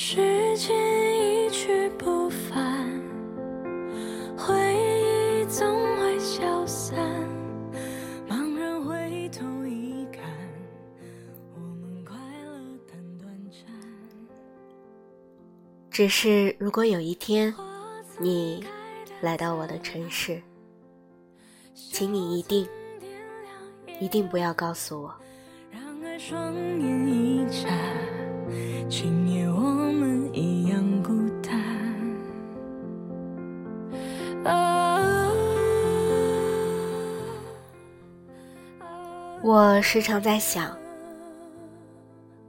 时间一去不返，回忆总会消散。茫然回头一看，我们快乐但短暂。只是如果有一天你来到我的城市，请你一定一定不要告诉我，让爱双眼一眨，今夜我我时常在想，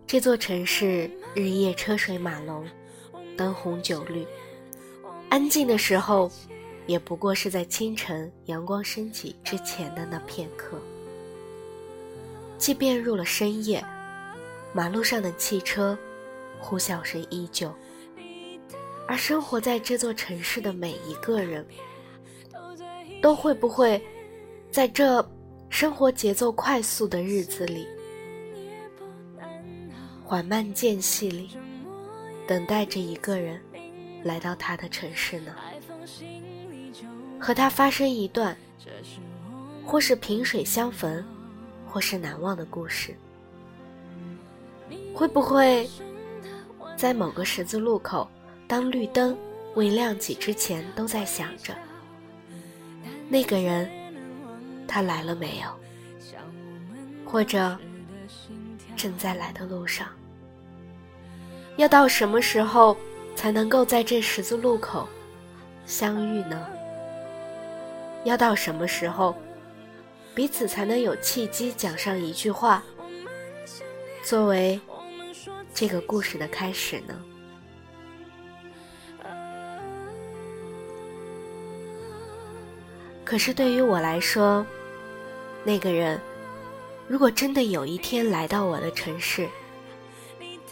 这座城市日夜车水马龙，灯红酒绿，安静的时候，也不过是在清晨阳光升起之前的那片刻。即便入了深夜，马路上的汽车呼啸声依旧，而生活在这座城市的每一个人，都会不会在这生活节奏快速的日子里，缓慢间隙里，等待着一个人来到他的城市呢？和他发生一段，或是萍水相逢，或是难忘的故事。会不会在某个十字路口，当绿灯未亮起之前，都在想着那个人，他来了没有？或者正在来的路上？要到什么时候才能够在这十字路口相遇呢？要到什么时候，彼此才能有契机讲上一句话，作为这个故事的开始呢？可是对于我来说，那个人如果真的有一天来到我的城市，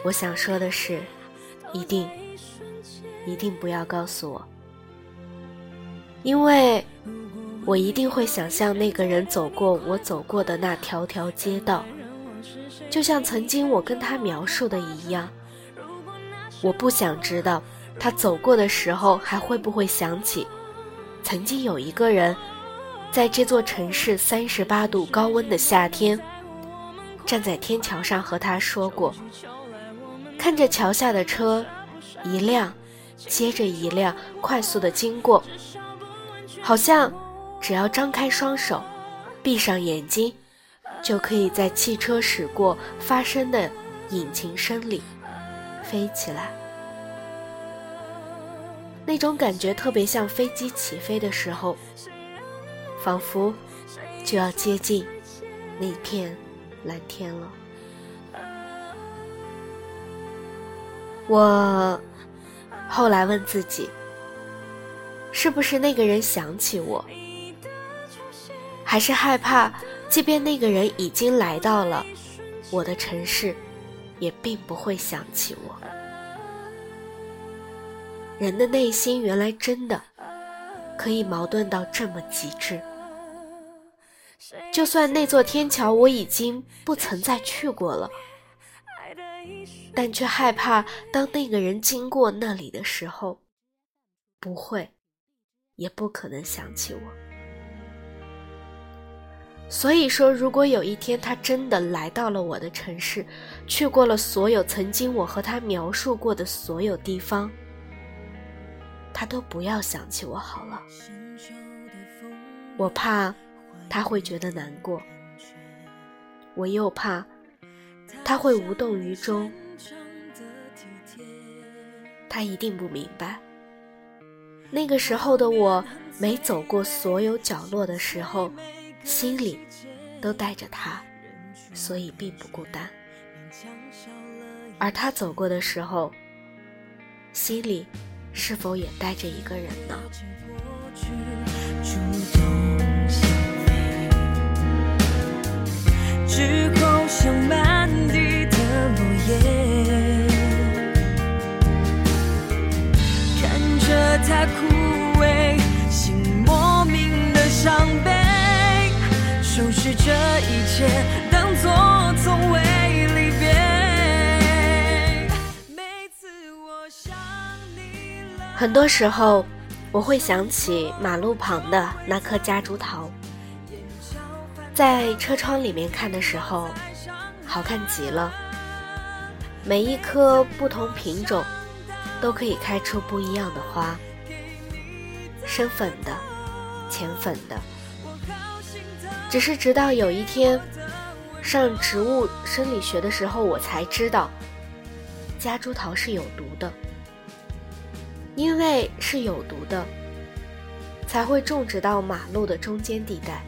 我想说的是，一定，一定不要告诉我，因为我一定会想象那个人走过我走过的那条条街道，就像曾经我跟他描述的一样。我不想知道他走过的时候还会不会想起，曾经有一个人，在这座城市三十八度高温的夏天，站在天桥上和他说过，看着桥下的车一辆接着一辆快速的经过，好像只要张开双手，闭上眼睛，就可以在汽车驶过发生的引擎声里飞起来。那种感觉特别像飞机起飞的时候，仿佛就要接近那片蓝天了。我后来问自己，是不是那个人想起我，还是害怕，即便那个人已经来到了我的城市，也并不会想起我。人的内心原来真的可以矛盾到这么极致。就算那座天桥我已经不曾再去过了，但却害怕当那个人经过那里的时候，不会，也不可能想起我。所以说，如果有一天他真的来到了我的城市，去过了所有曾经我和他描述过的所有地方，他都不要想起我好了。我怕他会觉得难过，我又怕他会无动于衷。他一定不明白，那个时候的我，没走过所有角落的时候，心里都带着他，所以并不孤单。而他走过的时候，心里是否也带着一个人呢？很多时候，我会想起马路旁的那棵夹竹桃，在车窗里面看的时候，好看极了。每一棵不同品种，都可以开出不一样的花，深粉的，浅粉的。只是直到有一天，上植物生理学的时候，我才知道，夹竹桃是有毒的。因为是有毒的，才会种植到马路的中间地带。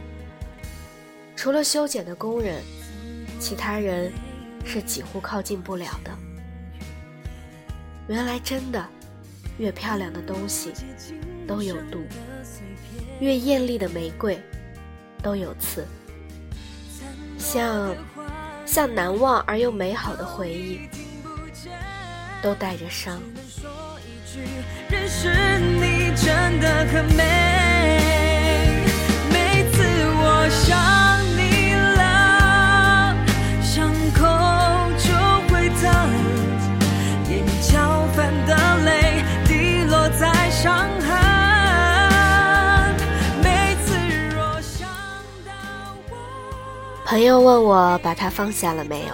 除了修剪的工人，其他人是几乎靠近不了的。原来真的，越漂亮的东西都有毒，越艳丽的玫瑰都有刺。像像难忘而又美好的回忆，都带着伤。认识你真的很美，每次我想你了，伤口就会疼，眼角泛的泪滴落在伤痕。每次若想到我，朋友问我把它放下了没有，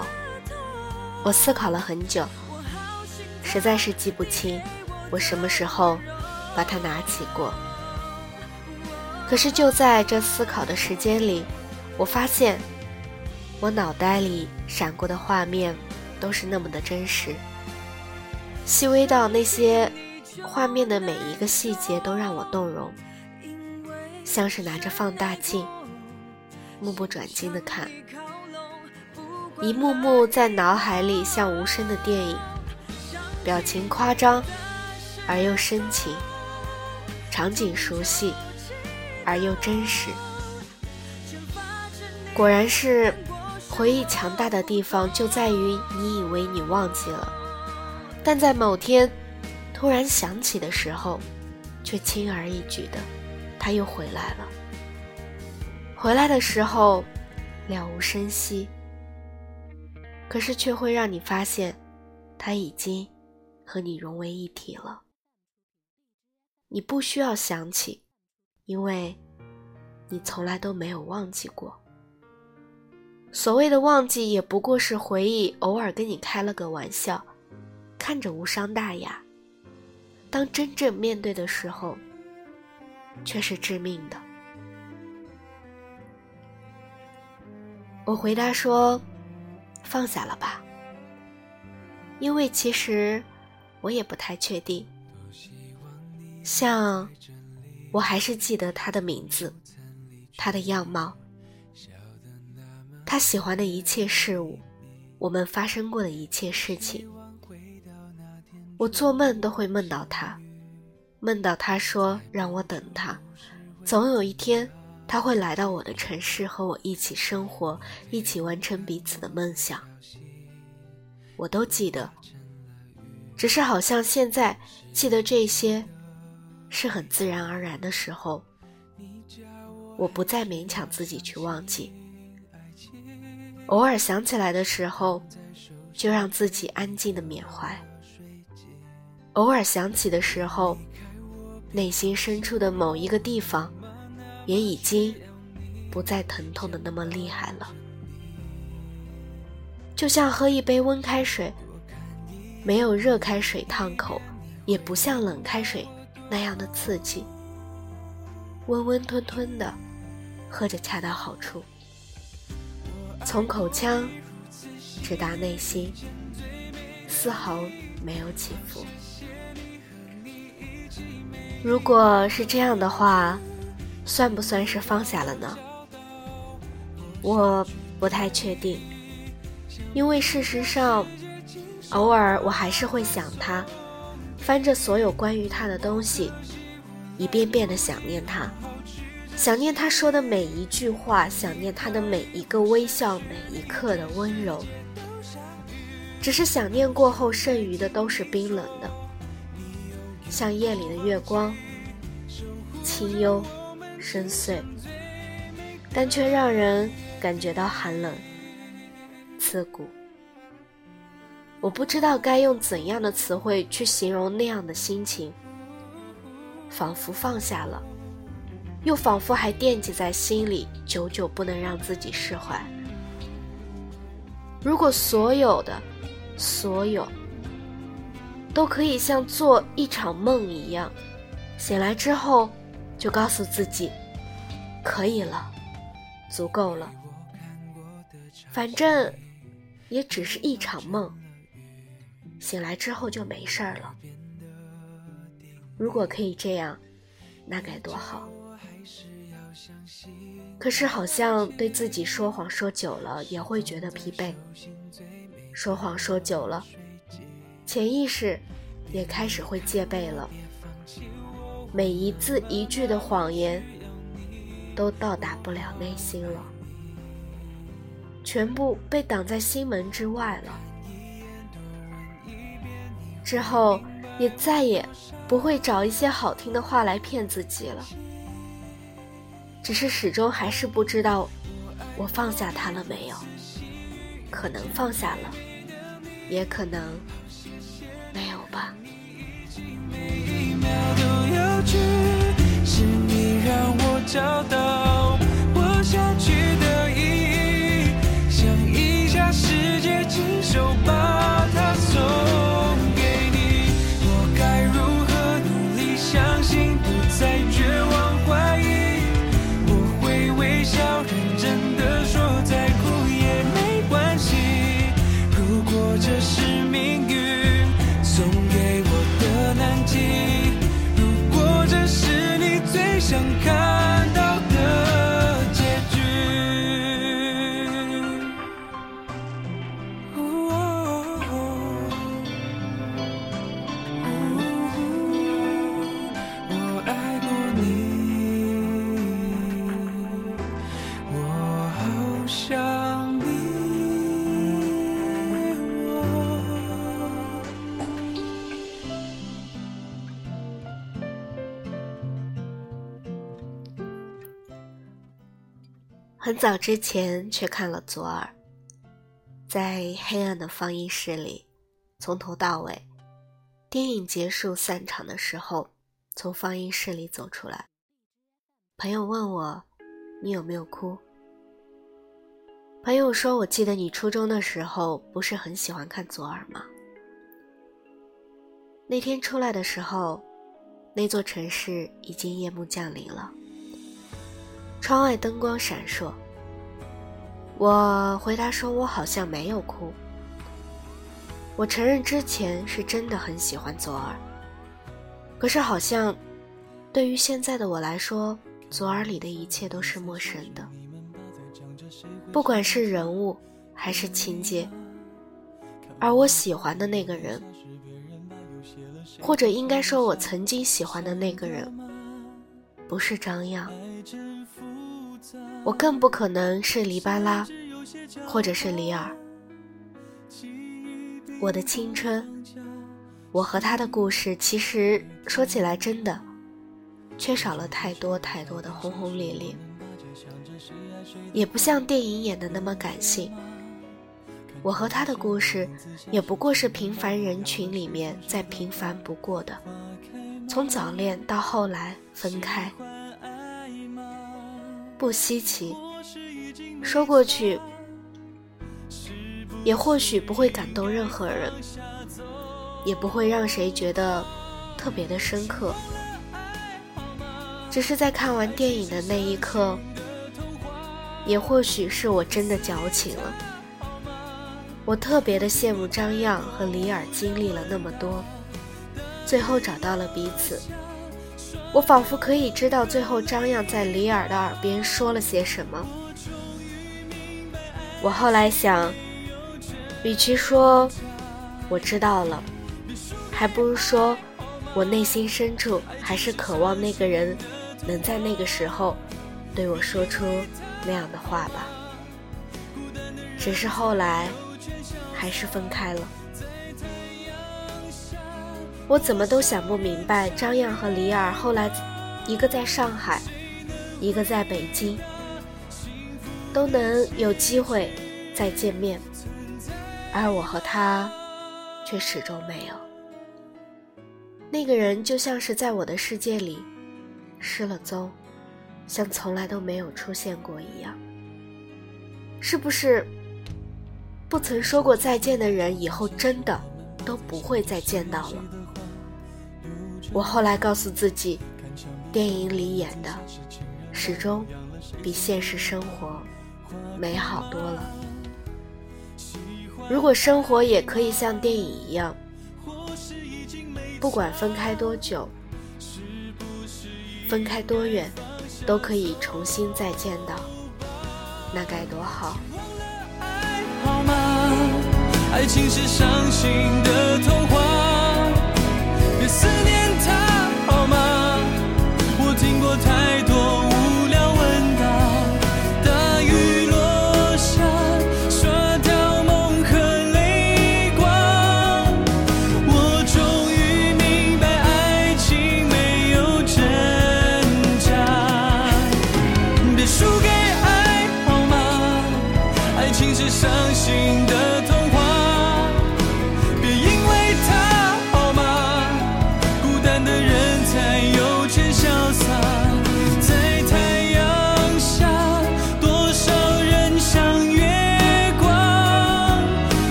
我思考了很久，实在是记不清。我什么时候把它拿起过？可是就在这思考的时间里，我发现我脑袋里闪过的画面都是那么的真实，细微到那些画面的每一个细节都让我动容，像是拿着放大镜，目不转睛的看，一幕幕在脑海里像无声的电影，表情夸张。而又深情，场景熟悉，而又真实。果然是，回忆强大的地方就在于你以为你忘记了，但在某天突然想起的时候，却轻而易举的，他又回来了。回来的时候了无声息，可是却会让你发现，他已经和你融为一体了。你不需要想起，因为，你从来都没有忘记过。所谓的忘记，也不过是回忆偶尔跟你开了个玩笑，看着无伤大雅。当真正面对的时候，却是致命的。我回答说：“放下了吧。”因为其实，我也不太确定。像，我还是记得他的名字，他的样貌，他喜欢的一切事物，我们发生过的一切事情。我做梦都会梦到他，梦到他说让我等他，总有一天他会来到我的城市和我一起生活，一起完成彼此的梦想。我都记得，只是好像现在记得这些。是很自然而然的时候，我不再勉强自己去忘记。偶尔想起来的时候，就让自己安静的缅怀。偶尔想起的时候，内心深处的某一个地方，也已经不再疼痛的那么厉害了。就像喝一杯温开水，没有热开水烫口，也不像冷开水。那样的刺激，温温吞吞的，喝着恰到好处，从口腔直达内心，丝毫没有起伏。如果是这样的话，算不算是放下了呢？我不太确定，因为事实上，偶尔我还是会想他。翻着所有关于他的东西，一遍遍的想念他，想念他说的每一句话，想念他的每一个微笑，每一刻的温柔。只是想念过后，剩余的都是冰冷的，像夜里的月光，清幽深邃，但却让人感觉到寒冷刺骨。我不知道该用怎样的词汇去形容那样的心情，仿佛放下了，又仿佛还惦记在心里，久久不能让自己释怀。如果所有的，所有，都可以像做一场梦一样，醒来之后就告诉自己，可以了，足够了，反正也只是一场梦，醒来之后就没事儿了。如果可以这样，那该多好。可是好像对自己说谎说久了也会觉得疲惫，说谎说久了，潜意识也开始会戒备了。每一字一句的谎言都到达不了内心了，全部被挡在心门之外了。之后也再也不会找一些好听的话来骗自己了。只是始终还是不知道，我放下他了没有？可能放下了，也可能没有吧。想一下世界，亲手把不再觉很早之前却看了左耳，在黑暗的放映室里，从头到尾，电影结束散场的时候，从放映室里走出来，朋友问我：“你有没有哭？”朋友说：“我记得你初中的时候不是很喜欢看左耳吗？”那天出来的时候，那座城市已经夜幕降临了。窗外灯光闪烁。我回答说：“我好像没有哭。”我承认之前是真的很喜欢左耳，可是好像对于现在的我来说，左耳里的一切都是陌生的。不管是人物还是情节，而我喜欢的那个人，或者应该说我曾经喜欢的那个人，不是张漾。我更不可能是黎巴拉，或者是李尔。我的青春，我和他的故事，其实说起来真的，缺少了太多太多的轰轰烈烈，也不像电影演的那么感性。我和他的故事，也不过是平凡人群里面再平凡不过的，从早恋到后来分开。不稀奇，说过去，也或许不会感动任何人，也不会让谁觉得特别的深刻。只是在看完电影的那一刻，也或许是我真的矫情了。我特别的羡慕张漾和李尔经历了那么多，最后找到了彼此。我仿佛可以知道最后张漾在李尔的耳边说了些什么。我后来想，与其说我知道了，还不如说我内心深处还是渴望那个人能在那个时候对我说出那样的话吧。只是后来还是分开了。我怎么都想不明白，张漾和李尔后来，一个在上海，一个在北京，都能有机会再见面，而我和他却始终没有。那个人就像是在我的世界里失了踪，像从来都没有出现过一样。是不是不曾说过再见的人，以后真的都不会再见到了？我后来告诉自己，电影里演的始终比现实生活美好多了。如果生活也可以像电影一样，不管分开多久，分开多远，都可以重新再见到，那该多好！爱情是伤心的童话，思念他，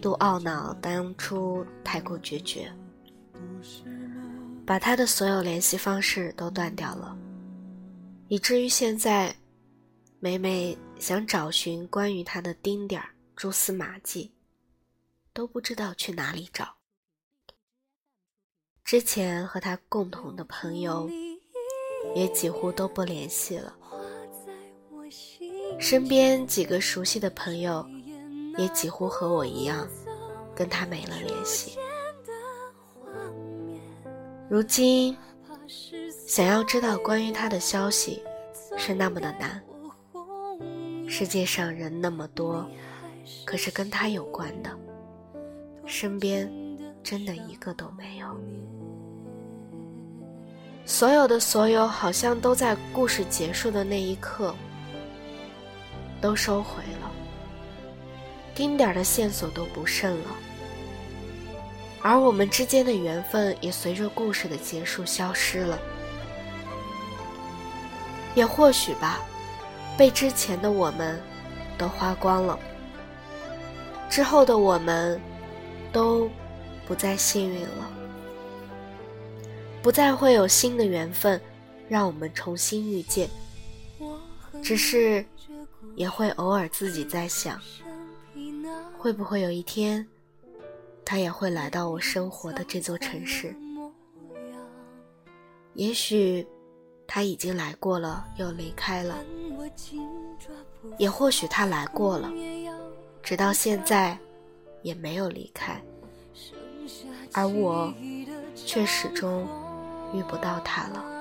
度懊恼当初太过决绝，把他的所有联系方式都断掉了，以至于现在每每想找寻关于他的丁点儿蛛丝马迹，都不知道去哪里找。之前和他共同的朋友也几乎都不联系了。身边几个熟悉的朋友，也几乎和我一样，跟他没了联系。如今，想要知道关于他的消息，是那么的难。世界上人那么多，可是跟他有关的，身边真的一个都没有。所有的所有，好像都在故事结束的那一刻。都收回了，丁点儿的线索都不剩了，而我们之间的缘分也随着故事的结束消失了。也或许吧，被之前的我们都花光了，之后的我们都不再幸运了，不再会有新的缘分让我们重新遇见，只是。也会偶尔自己在想，会不会有一天，他也会来到我生活的这座城市？也许他已经来过了，又离开了；也或许他来过了，直到现在也没有离开，而我却始终遇不到他了。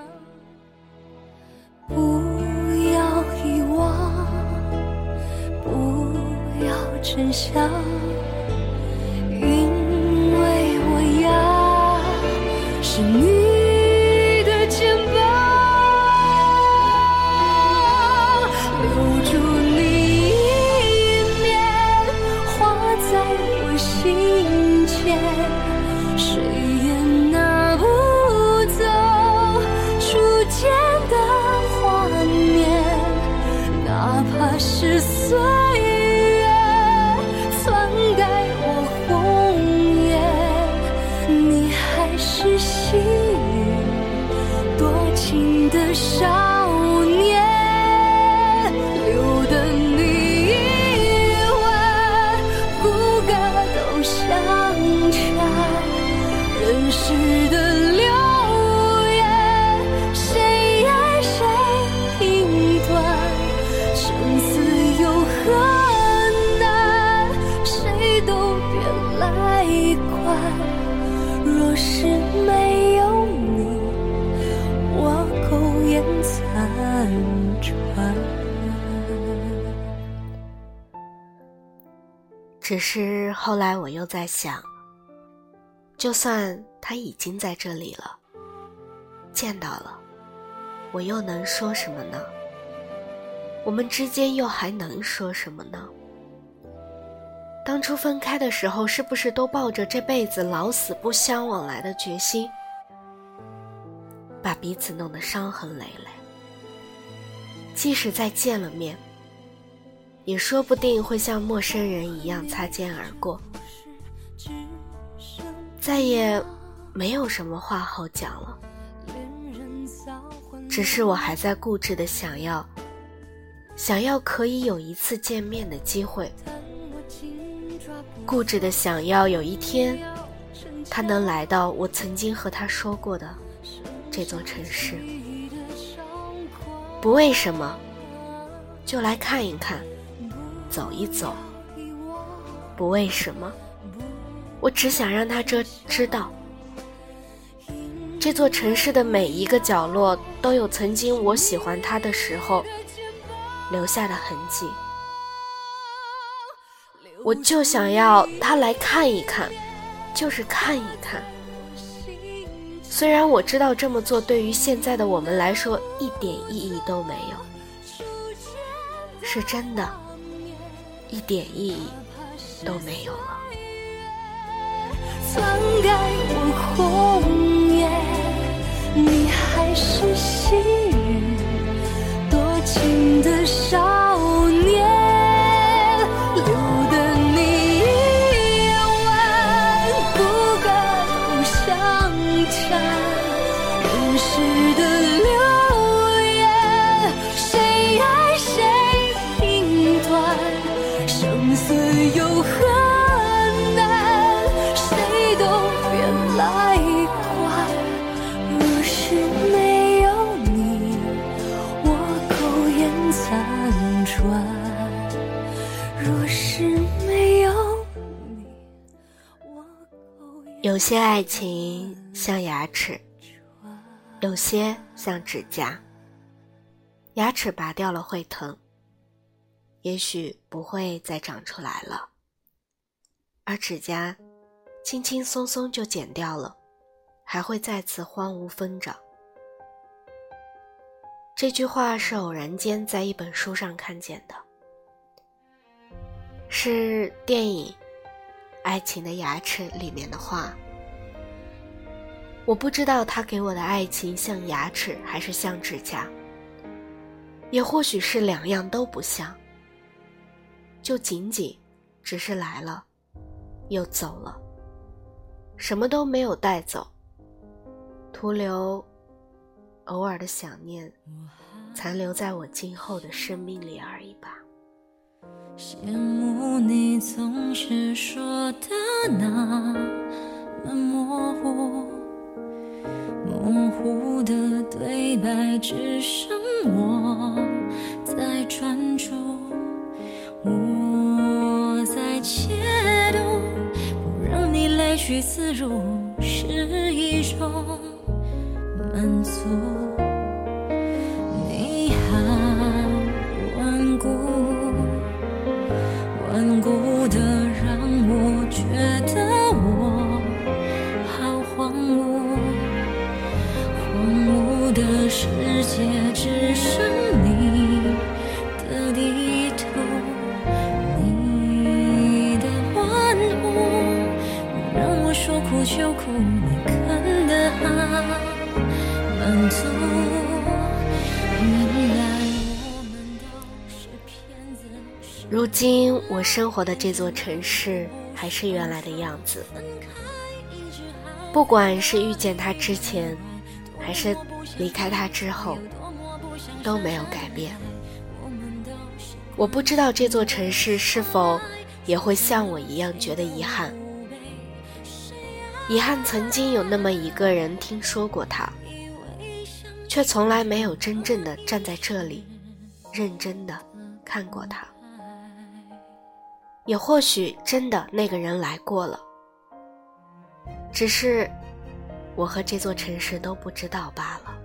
真相，因为我要是你的伤。只是后来我又在想，就算他已经在这里了，见到了，我又能说什么呢？我们之间又还能说什么呢？当初分开的时候，是不是都抱着这辈子老死不相往来的决心，把彼此弄得伤痕累累？即使再见了面，也说不定会像陌生人一样擦肩而过，再也没有什么话好讲了。只是我还在固执的想要，想要可以有一次见面的机会。固执的想要有一天，他能来到我曾经和他说过的这座城市。不为什么，就来看一看，走一走。不为什么，我只想让他这知道，这座城市的每一个角落都有曾经我喜欢他的时候留下的痕迹。我就想要他来看一看，就是看一看。虽然我知道这么做对于现在的我们来说一点意义都没有，是真的，一点意义都没有了。篡改我红颜你还是昔日多情的少有些爱情像牙齿，有些像指甲。牙齿拔掉了会疼，也许不会再长出来了；而指甲轻轻松松就剪掉了，还会再次荒芜疯长。这句话是偶然间在一本书上看见的，是电影。爱情的牙齿里面的话，我不知道他给我的爱情像牙齿还是像指甲，也或许是两样都不像，就仅仅只是来了，又走了，什么都没有带走，徒留偶尔的想念，残留在我今后的生命里而已吧。羡慕你总是说的那么模糊，苦的对白只剩我在专注，我在解读，不让你泪水自如是一种满足。世界只剩你的地图，你的顽固如今我生活的这座城市还是原来的样子，不管是遇见他之前，还是离开他之后，都没有改变。我不知道这座城市是否也会像我一样觉得遗憾，遗憾曾经有那么一个人听说过他，却从来没有真正的站在这里，认真的看过他。也或许真的那个人来过了，只是我和这座城市都不知道罢了。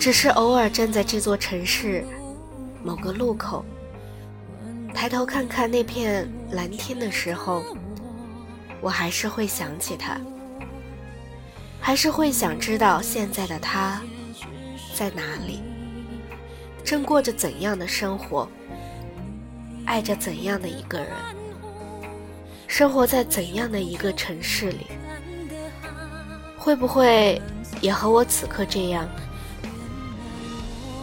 只是偶尔站在这座城市某个路口，抬头看看那片蓝天的时候，我还是会想起他，还是会想知道现在的他在哪里，正过着怎样的生活，爱着怎样的一个人，生活在怎样的一个城市里，会不会也和我此刻这样？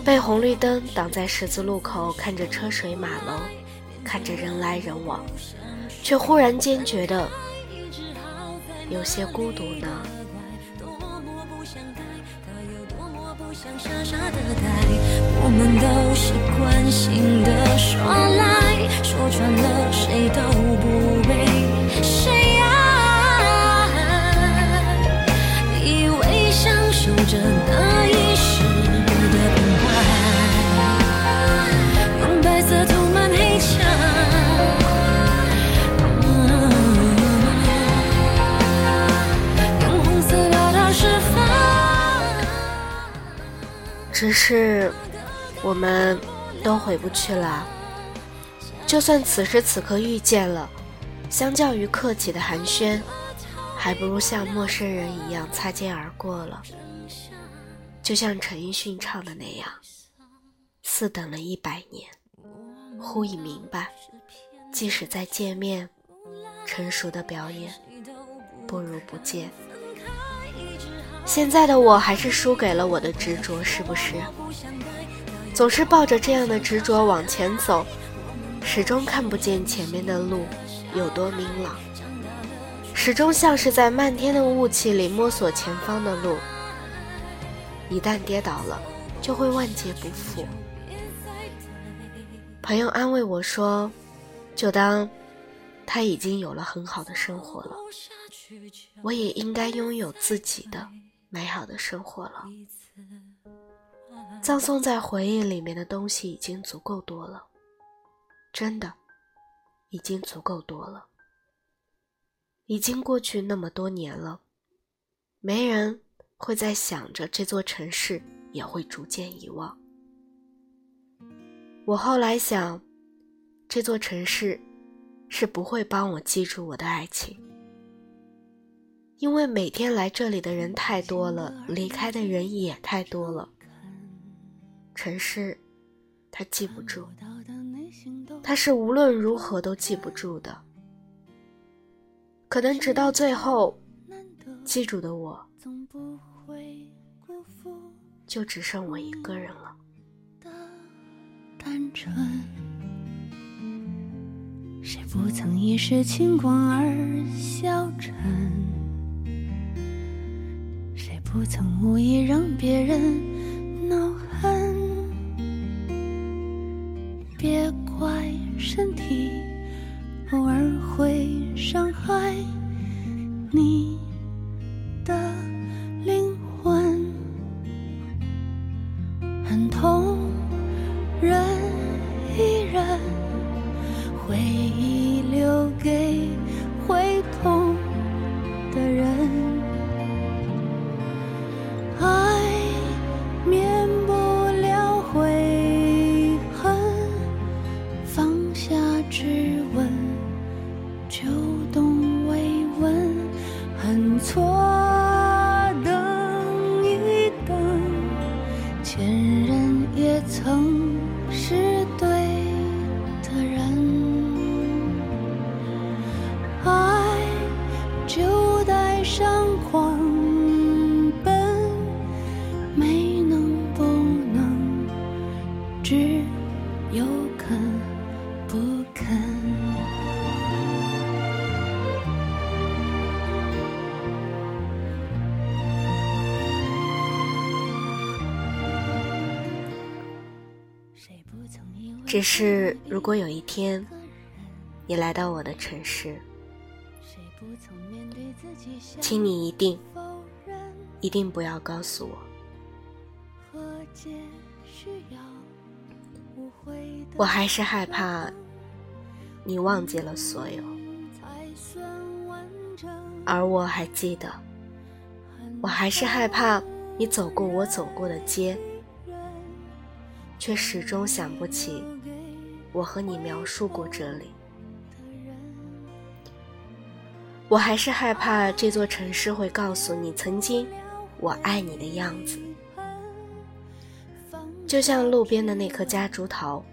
被红绿灯挡在十字路口，看着车水马龙，看着人来人往，却忽然间觉得有些孤独呢。我们都习惯性的耍赖，说穿了谁都不被谁爱，以为享受着那一时。只是，我们都回不去了。就算此时此刻遇见了，相较于客气的寒暄，还不如像陌生人一样擦肩而过了。就像陈奕迅唱的那样，似等了一百年，忽已明白，即使再见面，成熟的表演，不如不见。现在的我还是输给了我的执着，是不是？总是抱着这样的执着往前走，始终看不见前面的路有多明朗，始终像是在漫天的雾气里摸索前方的路。一旦跌倒了，就会万劫不复。朋友安慰我说：“就当他已经有了很好的生活了，我也应该拥有自己的。”美好的生活了，葬送在回忆里面的东西已经足够多了，真的，已经足够多了。已经过去那么多年了，没人会再想着这座城市，也会逐渐遗忘。我后来想，这座城市是不会帮我记住我的爱情。因为每天来这里的人太多了，离开的人也太多了。城市，他记不住，他是无论如何都记不住的。可能直到最后，记住的我，就只剩我一个人了。谁不曾一时轻狂而消沉？谁不曾无意让别人恼身体偶尔会伤害你。只是，如果有一天你来到我的城市，请你一定、一定不要告诉我，我还是害怕你忘记了所有，而我还记得，我还是害怕你走过我走过的街。却始终想不起我和你描述过这里。我还是害怕这座城市会告诉你曾经我爱你的样子，就像路边的那棵夹竹桃，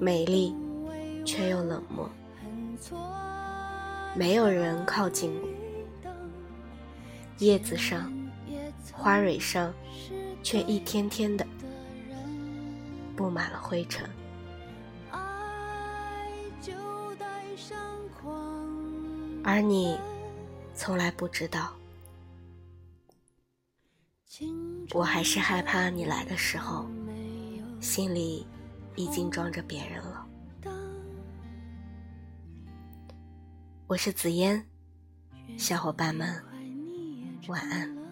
美丽却又冷漠，没有人靠近过，叶子上、花蕊上，却一天天的布满了灰尘。而你从来不知道，我还是害怕你来的时候，心里已经装着别人了。我是紫嫣，小伙伴们晚安。